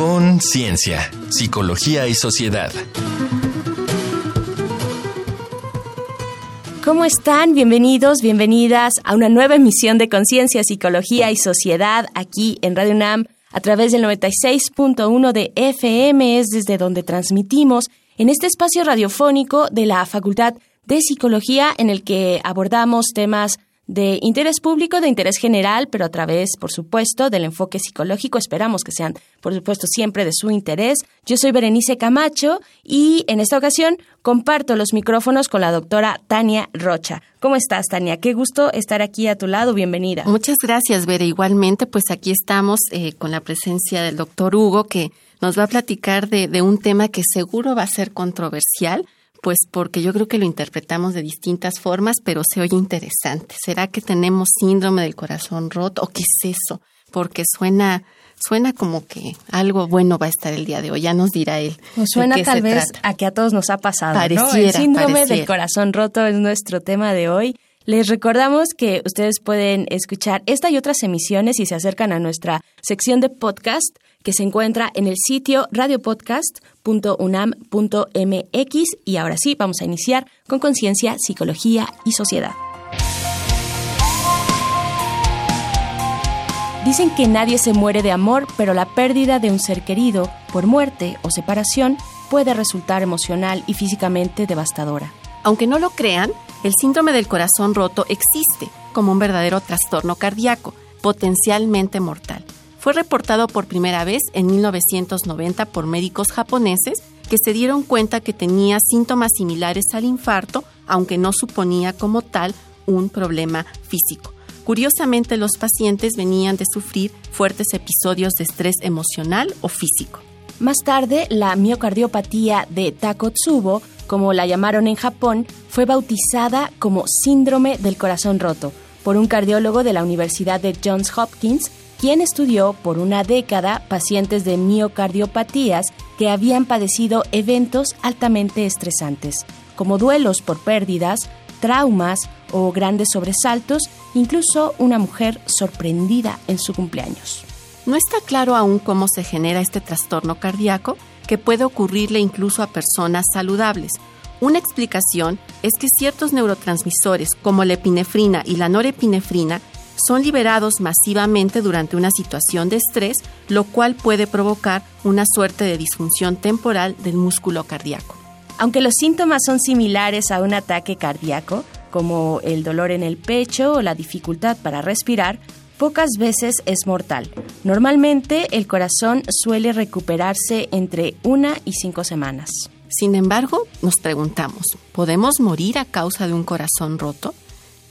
Conciencia, Psicología y Sociedad. ¿Cómo están? Bienvenidos, bienvenidas a una nueva emisión de Conciencia, Psicología y Sociedad aquí en Radio UNAM a través del 96.1 de FM, es desde donde transmitimos en este espacio radiofónico de la Facultad de Psicología en el que abordamos temas de interés público, de interés general, pero a través, por supuesto, del enfoque psicológico. Esperamos que sean, por supuesto, siempre de su interés. Yo soy Berenice Camacho y en esta ocasión comparto los micrófonos con la doctora Tania Rocha. ¿Cómo estás, Tania? Qué gusto estar aquí a tu lado. Bienvenida. Muchas gracias, Bere. Igualmente, pues aquí estamos eh, con la presencia del doctor Hugo, que nos va a platicar de, de un tema que seguro va a ser controversial pues porque yo creo que lo interpretamos de distintas formas, pero se oye interesante. ¿Será que tenemos síndrome del corazón roto o qué es eso? Porque suena suena como que algo bueno va a estar el día de hoy. Ya nos dirá él. suena tal vez a que a todos nos ha pasado. El síndrome del corazón roto es nuestro tema de hoy. Les recordamos que ustedes pueden escuchar esta y otras emisiones si se acercan a nuestra sección de podcast que se encuentra en el sitio radiopodcast.unam.mx y ahora sí, vamos a iniciar con conciencia, psicología y sociedad. Dicen que nadie se muere de amor, pero la pérdida de un ser querido por muerte o separación puede resultar emocional y físicamente devastadora. Aunque no lo crean, el síndrome del corazón roto existe como un verdadero trastorno cardíaco, potencialmente mortal. Fue reportado por primera vez en 1990 por médicos japoneses que se dieron cuenta que tenía síntomas similares al infarto, aunque no suponía como tal un problema físico. Curiosamente, los pacientes venían de sufrir fuertes episodios de estrés emocional o físico. Más tarde, la miocardiopatía de Takotsubo, como la llamaron en Japón, fue bautizada como síndrome del corazón roto por un cardiólogo de la Universidad de Johns Hopkins quien estudió por una década pacientes de miocardiopatías que habían padecido eventos altamente estresantes, como duelos por pérdidas, traumas o grandes sobresaltos, incluso una mujer sorprendida en su cumpleaños. No está claro aún cómo se genera este trastorno cardíaco, que puede ocurrirle incluso a personas saludables. Una explicación es que ciertos neurotransmisores como la epinefrina y la norepinefrina son liberados masivamente durante una situación de estrés, lo cual puede provocar una suerte de disfunción temporal del músculo cardíaco. Aunque los síntomas son similares a un ataque cardíaco, como el dolor en el pecho o la dificultad para respirar, pocas veces es mortal. Normalmente el corazón suele recuperarse entre una y cinco semanas. Sin embargo, nos preguntamos, ¿podemos morir a causa de un corazón roto?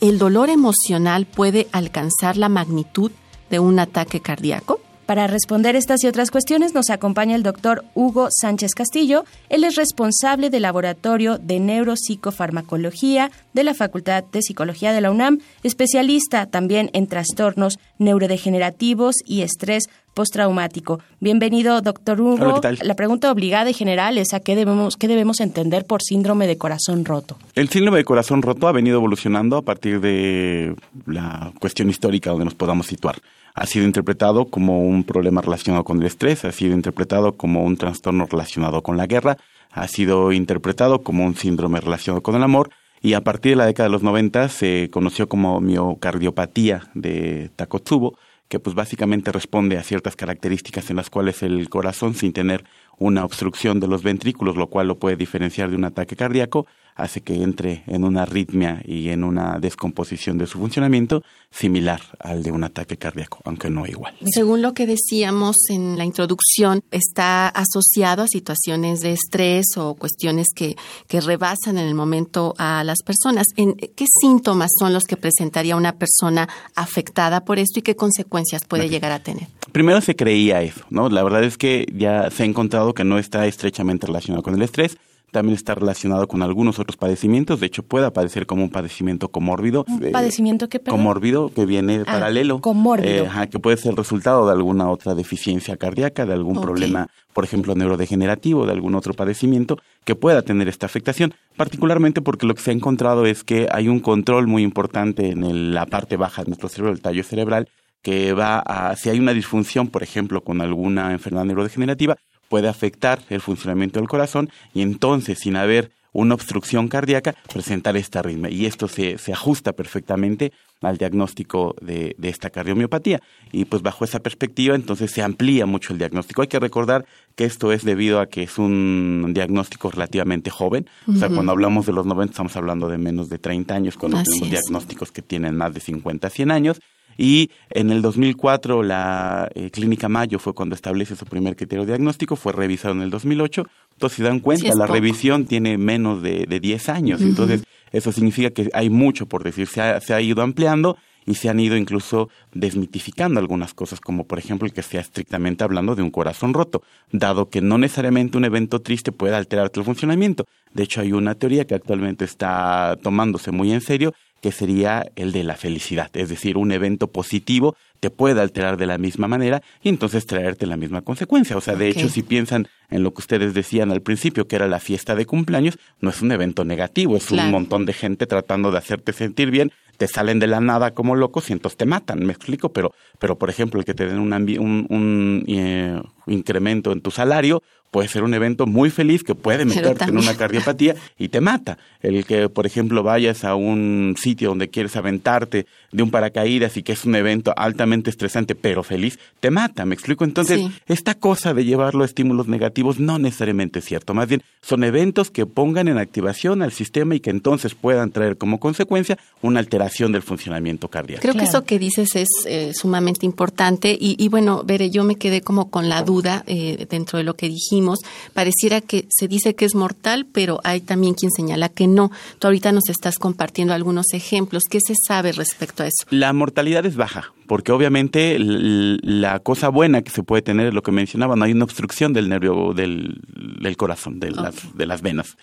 ¿El dolor emocional puede alcanzar la magnitud de un ataque cardíaco? Para responder estas y otras cuestiones nos acompaña el doctor Hugo Sánchez Castillo. Él es responsable del Laboratorio de Neuropsicofarmacología de la Facultad de Psicología de la UNAM, especialista también en trastornos neurodegenerativos y estrés postraumático. Bienvenido, doctor Hugo. La pregunta obligada y general es a qué debemos, qué debemos entender por síndrome de corazón roto. El síndrome de corazón roto ha venido evolucionando a partir de la cuestión histórica donde nos podamos situar ha sido interpretado como un problema relacionado con el estrés, ha sido interpretado como un trastorno relacionado con la guerra, ha sido interpretado como un síndrome relacionado con el amor y a partir de la década de los 90 se conoció como miocardiopatía de Takotsubo, que pues básicamente responde a ciertas características en las cuales el corazón sin tener una obstrucción de los ventrículos, lo cual lo puede diferenciar de un ataque cardíaco, hace que entre en una arritmia y en una descomposición de su funcionamiento similar al de un ataque cardíaco, aunque no igual. Según lo que decíamos en la introducción, está asociado a situaciones de estrés o cuestiones que, que rebasan en el momento a las personas. ¿En ¿Qué síntomas son los que presentaría una persona afectada por esto y qué consecuencias puede llegar a tener? Primero se creía eso, ¿no? La verdad es que ya se ha encontrado que no está estrechamente relacionado con el estrés también está relacionado con algunos otros padecimientos, de hecho puede aparecer como un padecimiento comórbido. ¿Un eh, padecimiento que Comórbido, que viene ah, paralelo. Comórbido. Eh, que puede ser resultado de alguna otra deficiencia cardíaca, de algún problema, por ejemplo, neurodegenerativo, de algún otro padecimiento que pueda tener esta afectación, particularmente porque lo que se ha encontrado es que hay un control muy importante en la parte baja de nuestro cerebro, el tallo cerebral, que va a, si hay una disfunción, por ejemplo, con alguna enfermedad neurodegenerativa, puede afectar el funcionamiento del corazón y entonces, sin haber una obstrucción cardíaca, presentar esta arritmia. Y esto se, se ajusta perfectamente al diagnóstico de, de, esta cardiomiopatía. Y pues bajo esa perspectiva, entonces se amplía mucho el diagnóstico. Hay que recordar que esto es debido a que es un diagnóstico relativamente joven. O sea, cuando hablamos de los 90 estamos hablando de menos de 30 años, cuando tenemos diagnósticos que tienen más de 50, 100 años. Y en el 2004 la eh, Clínica Mayo fue cuando establece su primer criterio diagnóstico, fue revisado en el 2008. Entonces, si dan cuenta, la revisión tiene menos de, de 10 años. Entonces, eso significa que hay mucho por decir, se ha, se ha ido ampliando y se han ido incluso desmitificando algunas cosas, como por ejemplo el que sea estrictamente hablando de un corazón roto, dado que no necesariamente un evento triste puede alterarte el funcionamiento. De hecho, hay una teoría que actualmente está tomándose muy en serio, que sería el de la felicidad, es decir, un evento positivo te puede alterar de la misma manera y entonces traerte la misma consecuencia. O sea, de hecho, si piensan en lo que ustedes decían al principio, que era la fiesta de cumpleaños, no es un evento negativo, es un montón de gente tratando de hacerte sentir bien, te salen de la nada como locos y entonces te matan, me explico, pero, pero por ejemplo, el que te den un, un, un eh, incremento en tu salario puede ser un evento muy feliz que puede meterte en una cardiopatía y te mata. El que, por ejemplo, vayas a un sitio donde quieres aventarte de un paracaídas y que es un evento altamente estresante pero feliz, te mata, ¿me explico? Entonces, esta cosa de llevarlo a estímulos negativos no necesariamente es cierto, más bien son eventos que pongan en activación al sistema y que entonces puedan traer como consecuencia una alteración del funcionamiento cardíaco. Creo que eso que dices es eh, sumamente importante y, y, bueno, Bere, yo me quedé como con la duda eh, dentro de lo que dijimos, pareciera que se dice que es mortal, pero hay también quien señala que no. Tú ahorita nos estás compartiendo algunos ejemplos. ¿Qué se sabe respecto a eso? La mortalidad es baja, porque obviamente la cosa buena que se puede tener es lo que mencionaba, no hay una obstrucción del nervio del, del corazón, de, las, de las venas.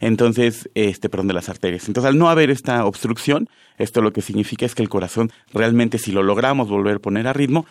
Entonces, este, perdón, de las arterias. Entonces, al no haber esta obstrucción, esto lo que significa es que el corazón realmente, si lo logramos volver a poner a ritmo,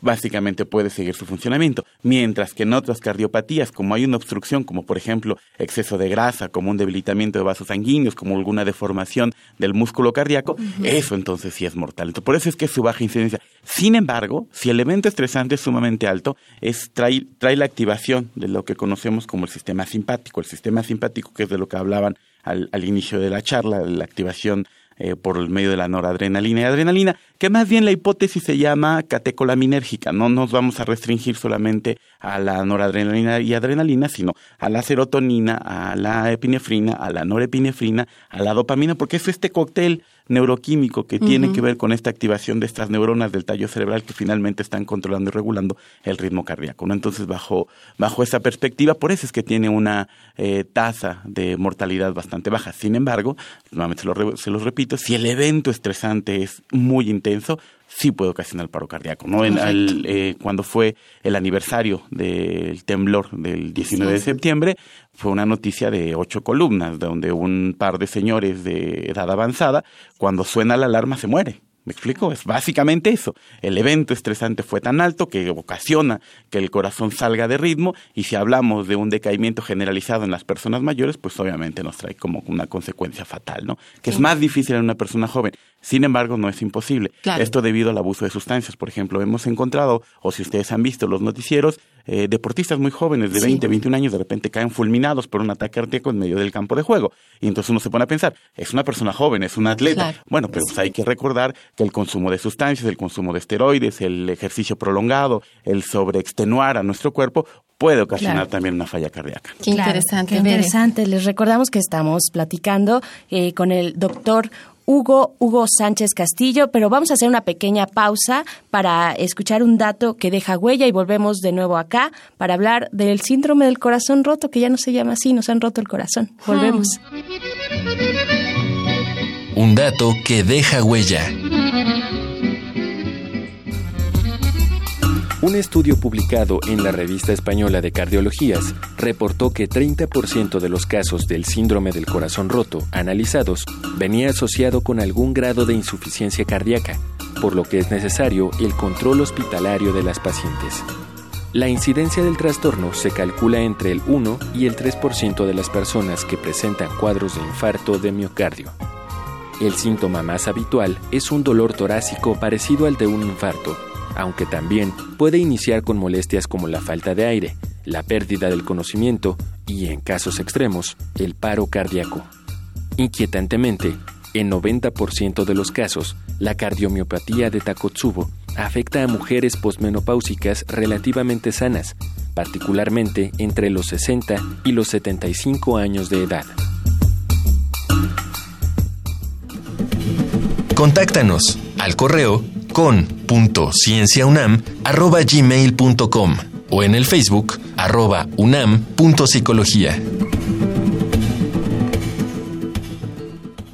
básicamente puede seguir su funcionamiento. Mientras que en otras cardiopatías, como hay una obstrucción, como por ejemplo exceso de grasa, como un debilitamiento de vasos sanguíneos, como alguna deformación del músculo cardíaco, eso entonces sí es mortal. Entonces, por eso es que es su baja incidencia. Sin embargo, si el evento estresante es sumamente alto, es, trae, trae la activación de lo que conocemos como el sistema simpático. El sistema simpático, que es de lo que hablaban al, al inicio de la charla, la activación eh, por medio de la noradrenalina y adrenalina, que más bien la hipótesis se llama catecolaminérgica. No nos vamos a restringir solamente a la noradrenalina y adrenalina, sino a la serotonina, a la epinefrina, a la norepinefrina, a la dopamina, porque es este cóctel neuroquímico que tiene que ver con esta activación de estas neuronas del tallo cerebral que finalmente están controlando y regulando el ritmo cardíaco. ¿no? Entonces, bajo, bajo esa perspectiva, por eso es que tiene una eh, tasa de mortalidad bastante baja. Sin embargo, nuevamente se lo, se los repito, si el evento estresante es muy intenso, sí puede ocasionar paro cardíaco. ¿no? En eh, cuando fue el aniversario del temblor del 19 de septiembre, fue una noticia de ocho columnas, donde un par de señores de edad avanzada, cuando suena la alarma, se muere. ¿Me explico? Es básicamente eso. El evento estresante fue tan alto que ocasiona que el corazón salga de ritmo y si hablamos de un decaimiento generalizado en las personas mayores, pues obviamente nos trae como una consecuencia fatal, ¿no? Que es más difícil en una persona joven. Sin embargo, no es imposible. Esto debido al abuso de sustancias. Por ejemplo, hemos encontrado, o si ustedes han visto los noticieros, eh, deportistas muy jóvenes de 20, 21 años de repente caen fulminados por un ataque cardíaco en medio del campo de juego. Y entonces uno se pone a pensar, es una persona joven, es un atleta. Bueno, pero pues hay que recordar que el consumo de sustancias, el consumo de esteroides, el ejercicio prolongado, el sobreextenuar a nuestro cuerpo puede ocasionar también una falla cardíaca. Qué interesante. Qué interesante. Les recordamos que estamos platicando eh, con el doctor Hugo, Hugo Sánchez Castillo, pero vamos a hacer una pequeña pausa para escuchar un dato que deja huella y volvemos de nuevo acá para hablar del síndrome del corazón roto, que ya no se llama así, nos han roto el corazón. Volvemos. Un dato que deja huella. Un estudio publicado en la Revista Española de Cardiologías reportó que 30% de los casos del síndrome del corazón roto analizados venía asociado con algún grado de insuficiencia cardíaca, por lo que es necesario el control hospitalario de las pacientes. La incidencia del trastorno se calcula entre el 1 y el 3% de las personas que presentan cuadros de infarto de miocardio. El síntoma más habitual es un dolor torácico parecido al de un infarto, aunque también puede iniciar con molestias como la falta de aire, la pérdida del conocimiento y, en casos extremos, el paro cardíaco. Inquietantemente, en 90% de los casos, la cardiomiopatía de Takotsubo afecta a mujeres posmenopáusicas relativamente sanas, particularmente entre los 60 y los 75 años de edad. Contáctanos al correo con.cienciaunam.gmail.com o en el Facebook arroba unam.psicología.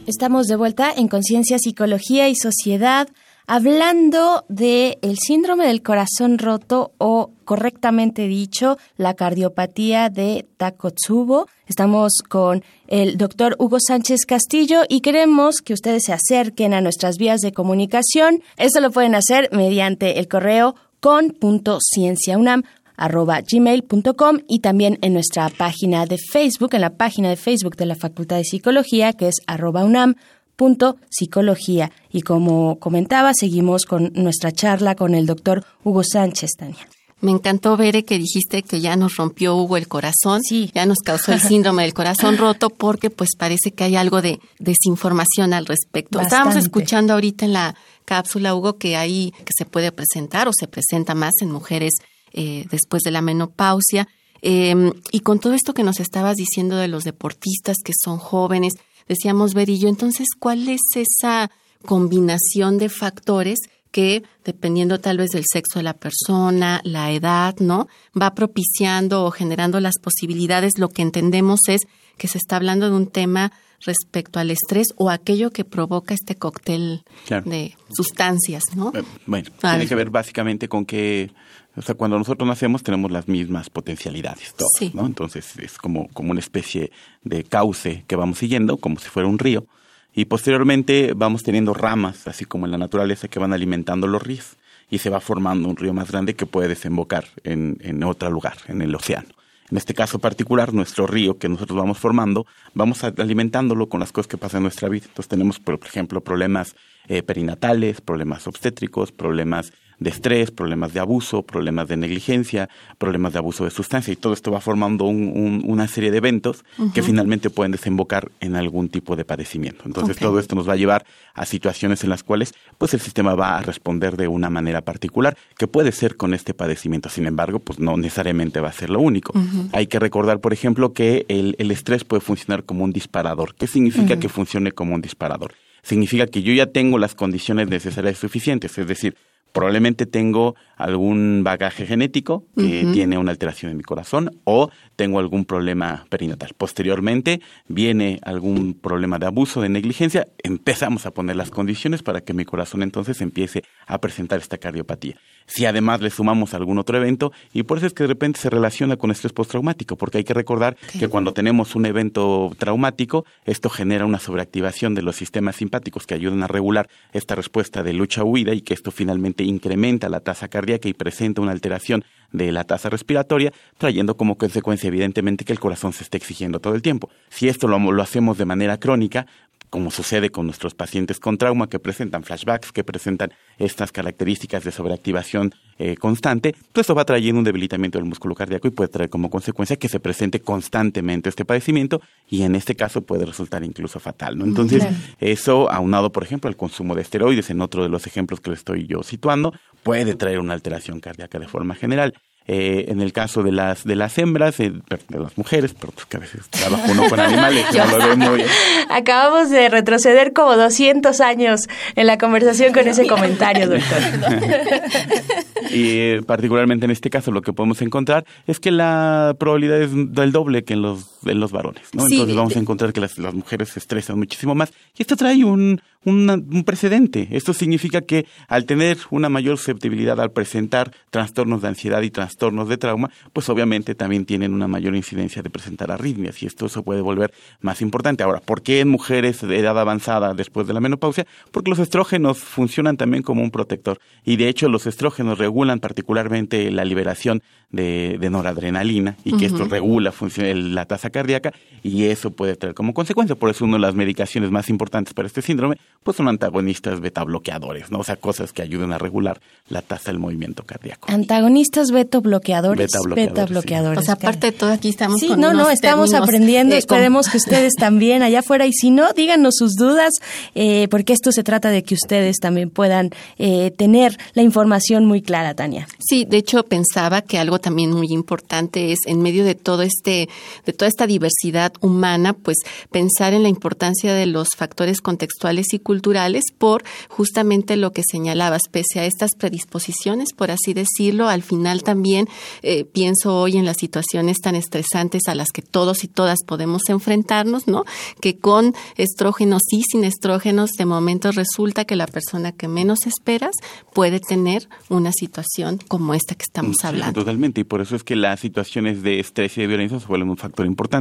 Estamos de vuelta en Conciencia, Psicología y Sociedad hablando de el síndrome del corazón roto o correctamente dicho la cardiopatía de Takotsubo. Estamos con el doctor Hugo Sánchez Castillo y queremos que ustedes se acerquen a nuestras vías de comunicación. Esto lo pueden hacer mediante el correo con.cienciaunam arroba gmail.com y también en nuestra página de Facebook, en la página de Facebook de la Facultad de Psicología, que es arroba unam punto psicología. Y como comentaba, seguimos con nuestra charla con el doctor Hugo Sánchez, Tania. Me encantó ver que dijiste que ya nos rompió Hugo el corazón, sí. ya nos causó el síndrome del corazón roto, porque pues parece que hay algo de desinformación al respecto. Estábamos escuchando ahorita en la cápsula, Hugo, que hay que se puede presentar o se presenta más en mujeres eh, después de la menopausia. Em, y con todo esto que nos estabas diciendo de los deportistas que son jóvenes, decíamos Ver y yo, entonces, ¿cuál es esa combinación de factores que, dependiendo tal vez del sexo de la persona, la edad, ¿no? Va propiciando o generando las posibilidades. Lo que entendemos es que se está hablando de un tema respecto al estrés o aquello que provoca este cóctel de sustancias, ¿no? Eh, bueno, tiene que ver básicamente con que o sea, cuando nosotros nacemos tenemos las mismas potencialidades, ¿no? Entonces es como, como una especie de cauce que vamos siguiendo, como si fuera un río, y posteriormente vamos teniendo ramas, así como en la naturaleza, que van alimentando los ríos, y se va formando un río más grande que puede desembocar en, en otro lugar, en el océano. En este caso particular, nuestro río que nosotros vamos formando, vamos alimentándolo con las cosas que pasan en nuestra vida. Entonces tenemos, por ejemplo, problemas eh, perinatales, problemas obstétricos, problemas de estrés, problemas de abuso, problemas de negligencia, problemas de abuso de sustancia y todo esto va formando una serie de eventos que finalmente pueden desembocar en algún tipo de padecimiento. Entonces todo esto nos va a llevar a situaciones en las cuales pues el sistema va a responder de una manera particular que puede ser con este padecimiento. Sin embargo, pues no necesariamente va a ser lo único. Hay que recordar, por ejemplo, que el, estrés puede funcionar como un disparador. ¿Qué significa que funcione como un disparador? Significa que yo ya tengo las condiciones necesarias y suficientes, es decir, probablemente tengo algún bagaje genético que tiene una alteración en mi corazón o tengo algún problema perinatal. Posteriormente viene algún problema de abuso, de negligencia, empezamos a poner las condiciones para que mi corazón entonces empiece a presentar esta cardiopatía. Si además le sumamos algún otro evento, y por eso es que de repente se relaciona con estrés postraumático, porque hay que recordar que cuando tenemos un evento traumático, esto genera una sobreactivación de los sistemas simpáticos que ayudan a regular esta respuesta de lucha-huida y que esto finalmente incrementa la tasa cardíaca que presenta una alteración de la tasa respiratoria, trayendo como consecuencia evidentemente que el corazón se esté exigiendo todo el tiempo. Si esto lo, lo hacemos de manera crónica, como sucede con nuestros pacientes con trauma que presentan flashbacks, que presentan estas características de sobreactivación eh, constante, pues eso va trayendo un debilitamiento del músculo cardíaco y puede traer como consecuencia que se presente constantemente este padecimiento y en este caso puede resultar incluso fatal. ¿no? Entonces, eso aunado, por ejemplo, al consumo de esteroides, en otro de los ejemplos que le estoy yo situando, puede traer una alteración cardíaca de forma general. Eh, en el caso de las de las hembras, eh, de las mujeres, pero pues que a veces trabajo uno con animales, Acabamos de retroceder como 200 años en la conversación con ese comentario, doctor. y eh, particularmente en este caso lo que podemos encontrar es que la probabilidad es del doble que en los, en los varones, ¿no? Entonces vamos a encontrar que las, las mujeres se estresan muchísimo más. Y esto trae un, un precedente. Esto significa que al tener una mayor susceptibilidad al presentar trastornos de ansiedad y trastornos de trauma, pues obviamente también tienen una mayor incidencia de presentar arritmias y esto se puede volver más importante. Ahora, ¿por qué en mujeres de edad avanzada después de la menopausia? Porque los estrógenos funcionan también como un protector y de hecho los estrógenos regulan particularmente la liberación de, noradrenalina y que esto regula la tasa cardíaca y eso puede traer como consecuencia. Por eso una de las medicaciones más importantes para este síndrome pues son antagonistas beta bloqueadores, ¿no? O sea, cosas que ayuden a regular la tasa del movimiento cardíaco. Antagonistas beta bloqueadores. Beta bloqueadores. O sea, aparte de todo aquí estamos Sí, con no, no, unos estamos términos, aprendiendo. eh, Esperemos que ustedes también allá afuera. Y si no, díganos sus dudas, eh, porque esto se trata de que ustedes también puedan eh, tener la información muy clara, Tania. Sí, de hecho pensaba que algo también muy importante es en medio de todo este, de toda esta diversidad humana, pues pensar en la importancia de los factores contextuales y culturales por justamente lo que señalabas, pese a estas predisposiciones, por así decirlo, al final también eh, pienso hoy en las situaciones tan estresantes a las que todos y todas podemos enfrentarnos, ¿no? Que con estrógenos y sin estrógenos, de momento resulta que la persona que menos esperas puede tener una situación como esta que estamos Sí, hablando. Totalmente, y por eso es que las situaciones de estrés y de violencia se vuelven un factor importante.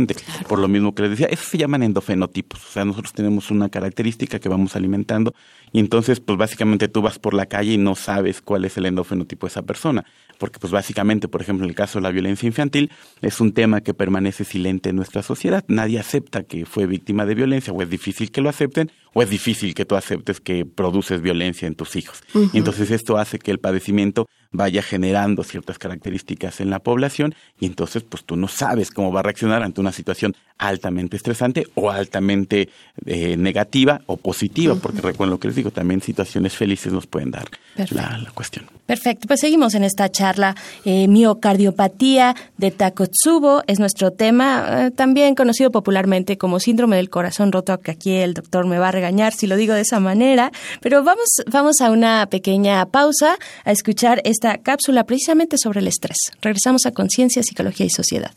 Por lo mismo que les decía, eso se llaman endofenotipos. O sea, nosotros tenemos una característica que vamos alimentando y entonces, pues básicamente tú vas por la calle y no sabes cuál es el endofenotipo de esa persona. Porque, pues básicamente, por ejemplo, en el caso de la violencia infantil, es un tema que permanece silente en nuestra sociedad. Nadie acepta que fue víctima de violencia, o es difícil que lo acepten, o es difícil que tú aceptes que produces violencia en tus hijos. Y entonces esto hace que el padecimiento vaya generando ciertas características en la población y entonces pues tú no sabes cómo va a reaccionar ante una situación altamente estresante o altamente eh, negativa o positiva, porque recuerden lo que les digo, también situaciones felices nos pueden dar la, la cuestión. Perfecto, pues seguimos en esta charla. Eh, miocardiopatía de Takotsubo es nuestro tema, eh, también conocido popularmente como síndrome del corazón roto, que aquí el doctor me va a regañar si lo digo de esa manera, pero vamos, vamos a una pequeña pausa a escuchar cápsula precisamente sobre el estrés. Regresamos a Conciencia, Psicología y Sociedad.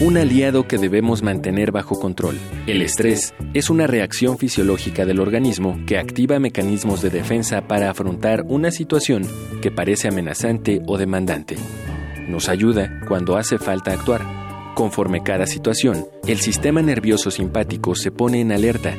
Un aliado que debemos mantener bajo control. El estrés es una reacción fisiológica del organismo que activa mecanismos de defensa para afrontar una situación que parece amenazante o demandante. Nos ayuda cuando hace falta actuar. Conforme cada situación, el sistema nervioso simpático se pone en alerta,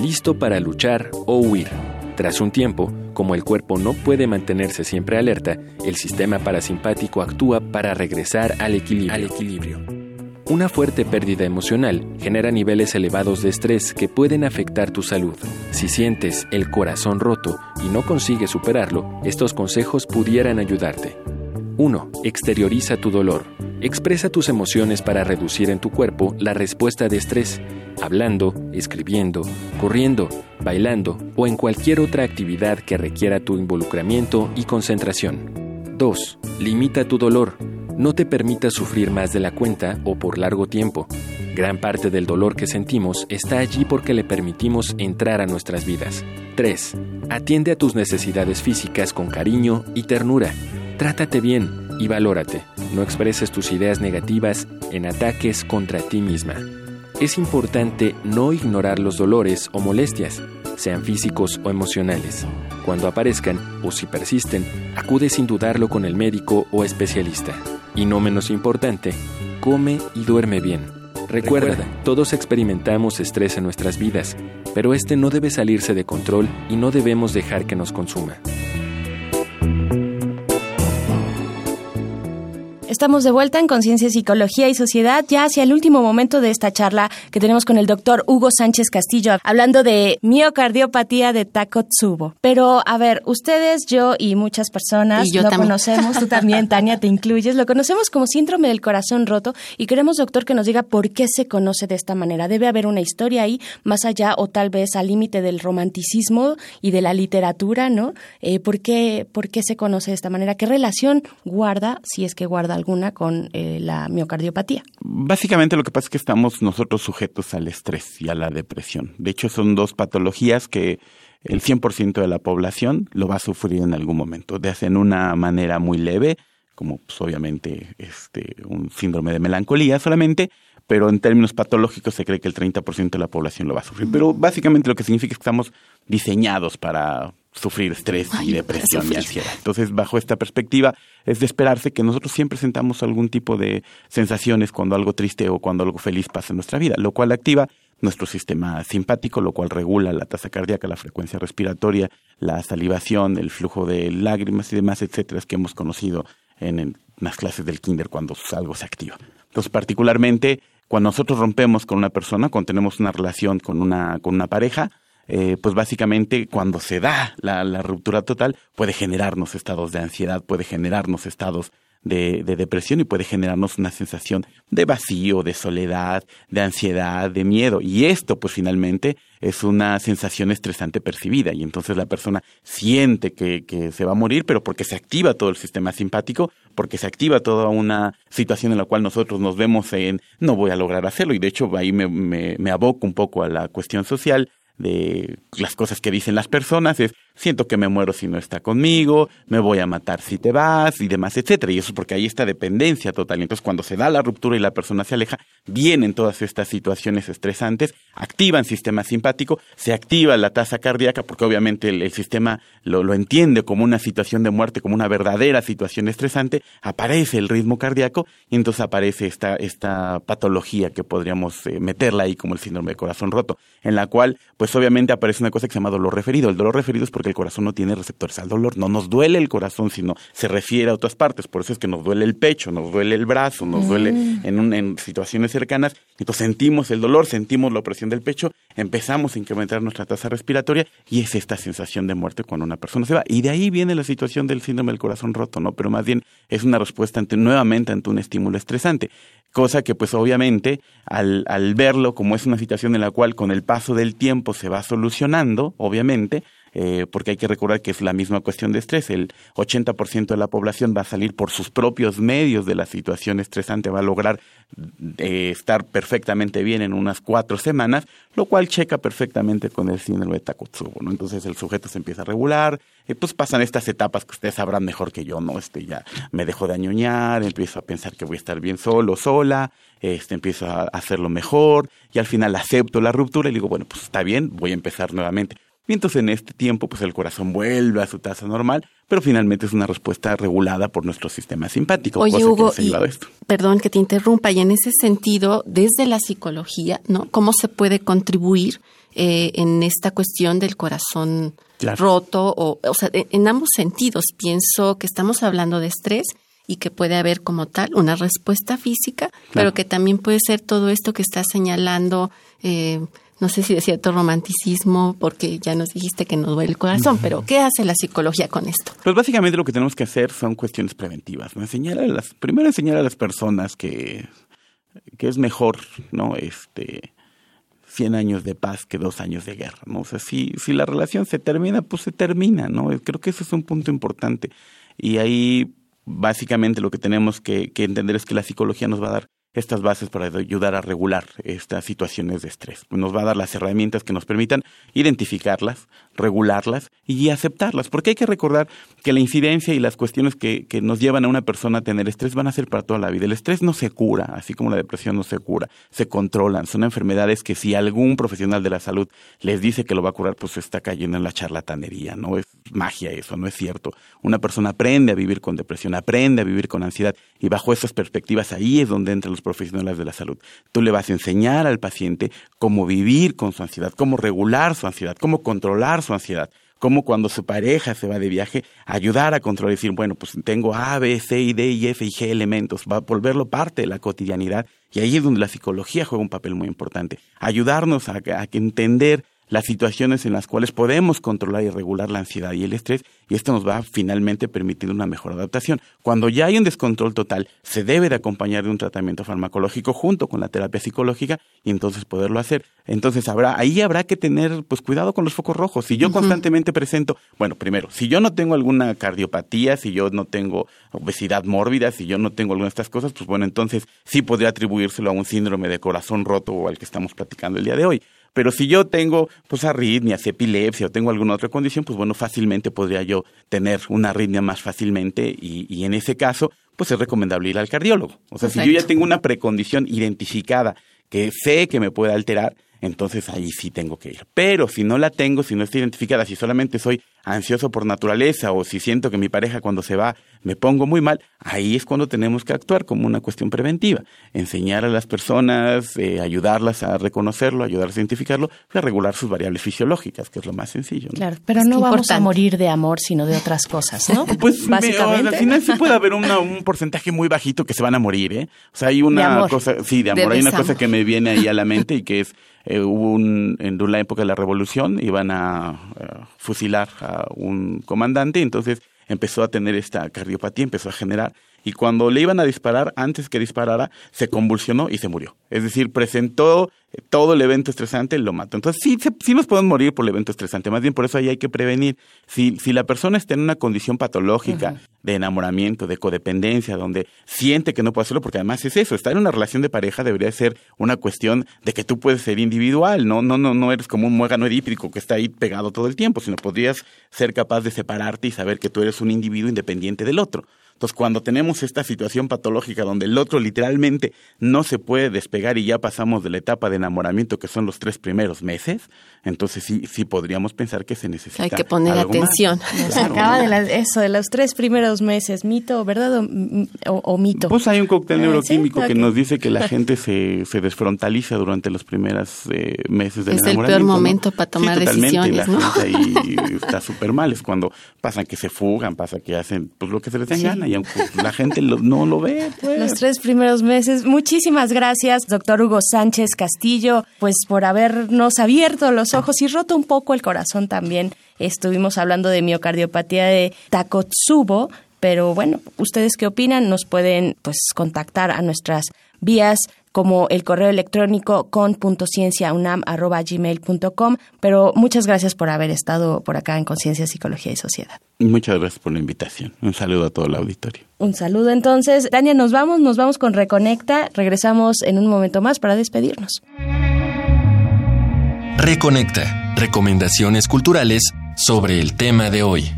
listo para luchar o huir. Tras un tiempo, como el cuerpo no puede mantenerse siempre alerta, el sistema parasimpático actúa para regresar al equilibrio. Al equilibrio. Una fuerte pérdida emocional genera niveles elevados de estrés que pueden afectar tu salud. Si sientes el corazón roto y no consigues superarlo, estos consejos pudieran ayudarte. 1. Exterioriza tu dolor. Expresa tus emociones para reducir en tu cuerpo la respuesta de estrés, hablando, escribiendo, corriendo, bailando o en cualquier otra actividad que requiera tu involucramiento y concentración. 2. Limita tu dolor. No te permitas sufrir más de la cuenta o por largo tiempo. Gran parte del dolor que sentimos está allí porque le permitimos entrar a nuestras vidas. 3. Atiende a tus necesidades físicas con cariño y ternura. Trátate bien y valórate. No expreses tus ideas negativas en ataques contra ti misma. Es importante no ignorar los dolores o molestias, sean físicos o emocionales. Cuando aparezcan o si persisten, acude sin dudarlo con el médico o especialista. Y no menos importante, come y duerme bien. Recuerda, todos experimentamos estrés en nuestras vidas, pero este no debe salirse de control y no debemos dejar que nos consuma. Estamos de vuelta en Conciencia, Psicología y Sociedad, ya hacia el último momento de esta charla que tenemos con el doctor Hugo Sánchez Castillo, hablando de miocardiopatía de Takotsubo. Pero, a ver, ustedes, yo y muchas personas Y yo lo también. conocemos, tú también, Tania, te incluyes, lo conocemos como síndrome del corazón roto y queremos, doctor, que nos diga por qué se conoce de esta manera. Debe haber una historia ahí, más allá o tal vez al límite del romanticismo y de la literatura, ¿no? Eh, ¿por, qué, ¿Por qué se conoce de esta manera? ¿Qué relación guarda, si es que guarda alguna, con eh, la miocardiopatía? Básicamente lo que pasa es que estamos nosotros sujetos al estrés y a la depresión. De hecho, son dos patologías que el 100% de la población lo va a sufrir en algún momento, de en una manera muy leve, como pues, obviamente este, un síndrome de melancolía solamente, pero en términos patológicos se cree que el 30% de la población lo va a sufrir. Pero básicamente lo que significa es que estamos diseñados para sufrir estrés y depresión y ansiedad. Entonces, bajo esta perspectiva, es de esperarse que nosotros siempre sentamos algún tipo de sensaciones cuando algo triste o cuando algo feliz pasa en nuestra vida, lo cual activa nuestro sistema simpático, lo cual regula la tasa cardíaca, la frecuencia respiratoria, la salivación, el flujo de lágrimas y demás, etcétera, que hemos conocido en, en las clases del kinder cuando algo se activa. Entonces, particularmente, cuando nosotros rompemos con una persona, cuando tenemos una relación con una, con una pareja, eh, pues básicamente cuando se da la, ruptura total puede generarnos estados de ansiedad, puede generarnos estados de, de, depresión y puede generarnos una sensación de vacío, de soledad, de ansiedad, de miedo. Y esto, pues finalmente, es una sensación estresante percibida. Y entonces la persona siente que, que se va a morir, pero porque se activa todo el sistema simpático, porque se activa toda una situación en la cual nosotros nos vemos en no voy a lograr hacerlo. Y de hecho ahí me, me aboco un poco a la cuestión social de las cosas que dicen las personas es siento que me muero si no está conmigo, me voy a matar si te vas y demás, etcétera. Y eso es porque hay esta dependencia total. Entonces, cuando se da la ruptura y la persona se aleja, vienen todas estas situaciones estresantes, activan sistema simpático, se activa la tasa cardíaca, porque obviamente el, sistema lo, lo, entiende como una situación de muerte, como una verdadera situación estresante, aparece el ritmo cardíaco y entonces aparece esta, esta patología que podríamos eh, meterla ahí como el síndrome de corazón roto, en la cual, pues obviamente aparece una cosa que se llama dolor referido. El dolor referido es porque el corazón no tiene receptores al dolor. No nos duele el corazón, sino se refiere a otras partes. Por eso es que nos duele el pecho, nos duele el brazo, nos duele Mm. en, un, en situaciones cercanas. Entonces sentimos el dolor, sentimos la opresión del pecho, empezamos a incrementar nuestra tasa respiratoria y es esta sensación de muerte cuando una persona se va. Y de ahí viene la situación del síndrome del corazón roto, ¿no? Pero más bien es una respuesta ante, nuevamente ante un estímulo estresante. Cosa que pues obviamente al, al verlo como es una situación en la cual con el paso del tiempo se va solucionando, obviamente, eh, porque hay que recordar que es la misma cuestión de estrés. El 80% de la población va a salir por sus propios medios de la situación estresante, va a lograr eh, estar perfectamente bien en unas cuatro semanas, lo cual checa perfectamente con el síndrome de Takotsubo. Entonces el sujeto se empieza a regular, eh, pues pasan estas etapas que ustedes sabrán mejor que yo, ¿no? Este ya me dejo de añoñar, empiezo a pensar que voy a estar bien solo, sola, este empiezo a hacerlo mejor y al final acepto la ruptura y digo, bueno, pues está bien, voy a empezar nuevamente. Y entonces en este tiempo, pues el corazón vuelve a su tasa normal, pero finalmente es una respuesta regulada por nuestro sistema simpático. Oye, cosa Hugo, que nos ha y, esto. perdón que te interrumpa, y en ese sentido, desde la psicología, ¿no? ¿Cómo se puede contribuir eh, en esta cuestión del corazón Claro. roto? O, o sea, en, ambos sentidos, pienso que estamos hablando de estrés y que puede haber como tal una respuesta física, pero que también puede ser todo esto que estás señalando, eh, no sé si de cierto romanticismo, porque ya nos dijiste que nos duele el corazón, pero ¿qué hace la psicología con esto? Pues básicamente lo que tenemos que hacer son cuestiones preventivas. ¿no? Enseñar a las, primero enseñar a las personas que, que es mejor, ¿no? Este, 100 años de paz que dos años de guerra, ¿no? O sea, si, si la relación se termina, pues se termina, ¿no? Creo que ese es un punto importante. Y ahí, básicamente, lo que tenemos que, que entender es que la psicología nos va a dar estas bases para ayudar a regular estas situaciones de estrés. Nos va a dar las herramientas que nos permitan identificarlas, regularlas y aceptarlas, porque hay que recordar que la incidencia y las cuestiones que, que, nos llevan a una persona a tener estrés van a ser para toda la vida. El estrés no se cura, así como la depresión no se cura, se controlan. Son enfermedades que si algún profesional de la salud les dice que lo va a curar, pues está cayendo en la charlatanería, no es magia eso, no es cierto. Una persona aprende a vivir con depresión, aprende a vivir con ansiedad y bajo esas perspectivas ahí es donde entran los profesionales de la salud. Tú le vas a enseñar al paciente cómo vivir con su ansiedad, cómo regular su ansiedad, cómo controlar su ansiedad cómo cuando su pareja se va de viaje, ayudar a controlar decir, bueno, pues tengo A, B, C, D, y F y G elementos, va a volverlo parte de la cotidianidad. Y ahí es donde la psicología juega un papel muy importante. Ayudarnos a, a entender las situaciones en las cuales podemos controlar y regular la ansiedad y el estrés y esto nos va a finalmente permitir una mejor adaptación. Cuando ya hay un descontrol total, se debe de acompañar de un tratamiento farmacológico junto con la terapia psicológica y entonces poderlo hacer. Entonces habrá ahí habrá que tener pues cuidado con los focos rojos. Si yo uh -huh. constantemente presento, bueno, primero, si yo no tengo alguna cardiopatía, si yo no tengo obesidad mórbida, si yo no tengo alguna de estas cosas, pues bueno, entonces sí podría atribuírselo a un síndrome de corazón roto o al que estamos platicando el día de hoy. Pero si yo tengo pues arritmias, epilepsia o tengo alguna otra condición, pues bueno, fácilmente podría yo tener una arritmia más fácilmente y, y en ese caso, pues es recomendable ir al cardiólogo. O sea, si yo ya tengo una precondición identificada que sé que me puede alterar, entonces ahí sí tengo que ir. Pero si no la tengo, si no está identificada, si solamente soy ansioso por naturaleza o si siento que mi pareja cuando se va me pongo muy mal, ahí es cuando tenemos que actuar como una cuestión preventiva, enseñar a las personas, eh, ayudarlas a reconocerlo, ayudarlas a identificarlo, a regular sus variables fisiológicas, que es lo más sencillo. Claro, pero no vamos a morir de amor, sino de otras cosas, ¿no? pues básicamente. al final sí puede haber un porcentaje muy bajito que se van a morir, ¿eh? O sea, hay una cosa, sí, de amor, hay una cosa que me viene ahí a la mente y que es eh, hubo un, en la época de la revolución, iban a fusilar a un comandante, entonces empezó a tener esta cardiopatía, empezó a generar y cuando le iban a disparar, antes que disparara, se convulsionó y se murió. Es decir, presentó eh, todo el evento estresante, lo mató. Entonces, sí, sí nos podemos morir por el evento estresante. Más bien, por eso ahí hay que prevenir. Si, si la persona está en una condición patológica de enamoramiento, de codependencia, donde siente que no puede hacerlo, porque además es eso, estar en una relación de pareja debería ser una cuestión de que tú puedes ser individual, no, no, no, no eres como un muégano edípico que está ahí pegado todo el tiempo, sino podrías ser capaz de separarte y saber que tú eres un individuo independiente del otro. Entonces, cuando tenemos esta situación patológica donde el otro literalmente no se puede despegar y ya pasamos de la etapa de enamoramiento que son los tres primeros meses, entonces sí, sí podríamos pensar que se necesita. Hay que poner atención. Se acaba de eso, de los tres primeros meses, mito, ¿verdad? O, mito. Pues hay un cóctel neuroquímico que nos dice que la gente se, se desfrontaliza durante los primeros eh, meses del enamoramiento. Es el peor momento para tomar decisiones, la gente ahí está súper mal. Es cuando pasan que se fugan, pasa que hacen pues lo que se les y aunque la gente no lo ve. Pues. Los tres primeros meses. Muchísimas gracias, doctor Hugo Sánchez Castillo, pues por habernos abierto los ojos y roto un poco el corazón también. Estuvimos hablando de miocardiopatía de Takotsubo, pero bueno, ¿ustedes qué opinan? Nos pueden pues contactar a nuestras vías como el correo electrónico con.cienciaunam.gmail.com. Pero muchas gracias por haber estado por acá en Conciencia, Psicología y Sociedad. Muchas gracias por la invitación. Un saludo a todo el auditorio. Un saludo entonces. Dania, nos vamos, nos vamos con Reconecta. Regresamos en un momento más para despedirnos. Reconecta. Recomendaciones culturales sobre el tema de hoy.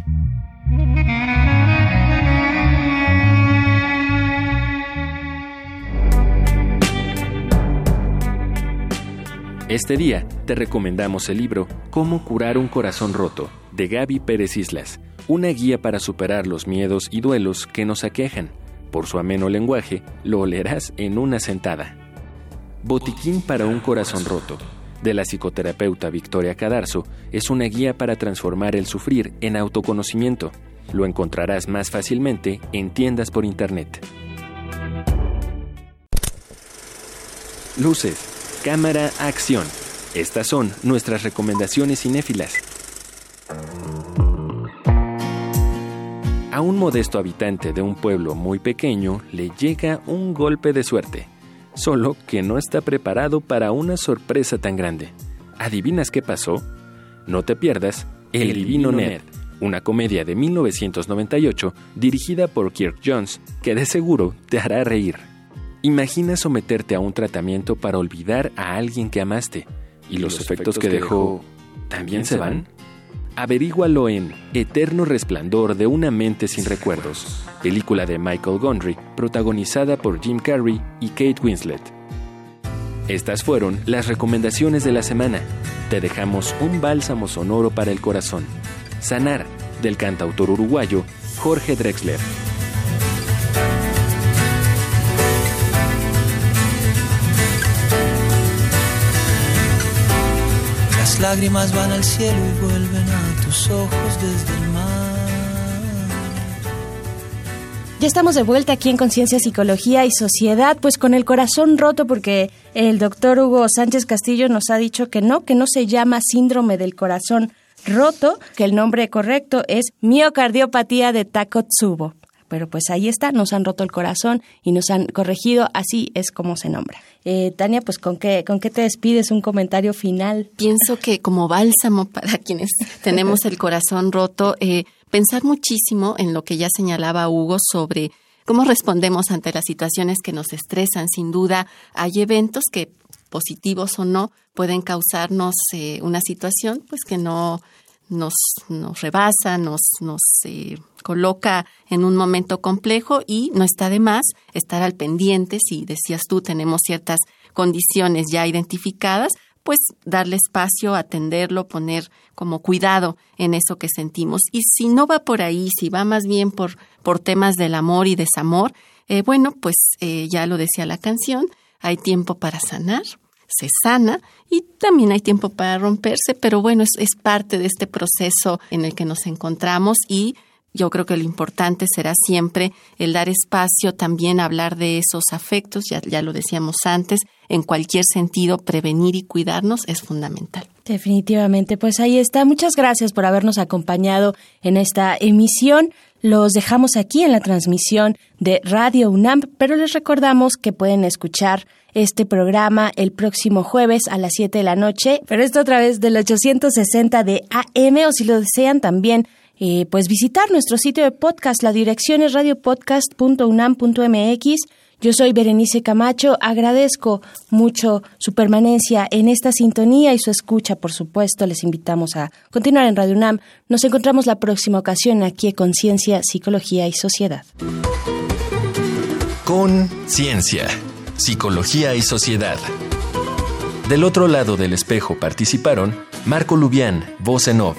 Este día te recomendamos el libro Cómo curar un corazón roto de Gaby Pérez Islas, una guía para superar los miedos y duelos que nos aquejan. Por su ameno lenguaje, lo leerás en una sentada. Botiquín para un corazón roto, de la psicoterapeuta Victoria Cadarzo, es una guía para transformar el sufrir en autoconocimiento. Lo encontrarás más fácilmente en tiendas por internet. Luces Cámara Acción. Estas son nuestras recomendaciones cinéfilas. A un modesto habitante de un pueblo muy pequeño le llega un golpe de suerte, solo que no está preparado para una sorpresa tan grande. ¿Adivinas qué pasó? No te pierdas El, Divino Ned, una comedia de 1998 dirigida por Kirk Jones que de seguro te hará reír. Imagina someterte a un tratamiento para olvidar a alguien que amaste y, los, efectos, que, dejó también se van. Averígualo en Eterno Resplandor de una mente sin recuerdos, película de Michael Gondry, protagonizada por Jim Carrey y Kate Winslet. Estas fueron las recomendaciones de la semana. Te dejamos un bálsamo sonoro para el corazón. Sanar, del cantautor uruguayo Jorge Drexler. Lágrimas van al cielo y vuelven a tus ojos desde el mar. Ya estamos de vuelta aquí en Conciencia, Psicología y Sociedad, pues con el corazón roto porque el doctor Hugo Sánchez Castillo nos ha dicho que no, que no se llama síndrome del corazón roto, que el nombre correcto es miocardiopatía de Takotsubo. Pero pues ahí está, nos han roto el corazón y nos han corregido, así es como se nombra. Eh, Tania, pues ¿con qué, ¿con qué te despides? Un comentario final. Pienso que como bálsamo para quienes tenemos el corazón roto, eh, pensar muchísimo en lo que ya señalaba Hugo sobre cómo respondemos ante las situaciones que nos estresan. Sin duda, hay eventos que, positivos o no, pueden causarnos eh, una situación pues que no nos, nos rebasa, nos, nos eh, coloca en un momento complejo y no está de más estar al pendiente, si decías tú tenemos ciertas condiciones ya identificadas, pues darle espacio, atenderlo, poner como cuidado en eso que sentimos. Y si no va por ahí, si va más bien por, por temas del amor y desamor, eh, bueno, pues eh, ya lo decía la canción, hay tiempo para sanar, se sana y también hay tiempo para romperse, pero bueno, es, es parte de este proceso en el que nos encontramos y yo creo que lo importante será siempre el dar espacio, también hablar de esos afectos, ya, ya lo decíamos antes, en cualquier sentido, prevenir y cuidarnos es fundamental. Definitivamente, pues ahí está. Muchas gracias por habernos acompañado en esta emisión. Los dejamos aquí en la transmisión de Radio UNAM, pero les recordamos que pueden escuchar este programa el próximo jueves a las 7 de la noche, pero esto a través del 860 de AM o si lo desean también eh, pues visitar nuestro sitio de podcast. La dirección es radiopodcast.unam.mx. Yo soy Berenice Camacho. Agradezco mucho su permanencia en esta sintonía y su escucha, por supuesto. Les invitamos a continuar en Radio UNAM. Nos encontramos la próxima ocasión aquí en Conciencia, Psicología y Sociedad. Conciencia, Psicología y Sociedad. Del otro lado del espejo participaron Marco Lubián, voz en off,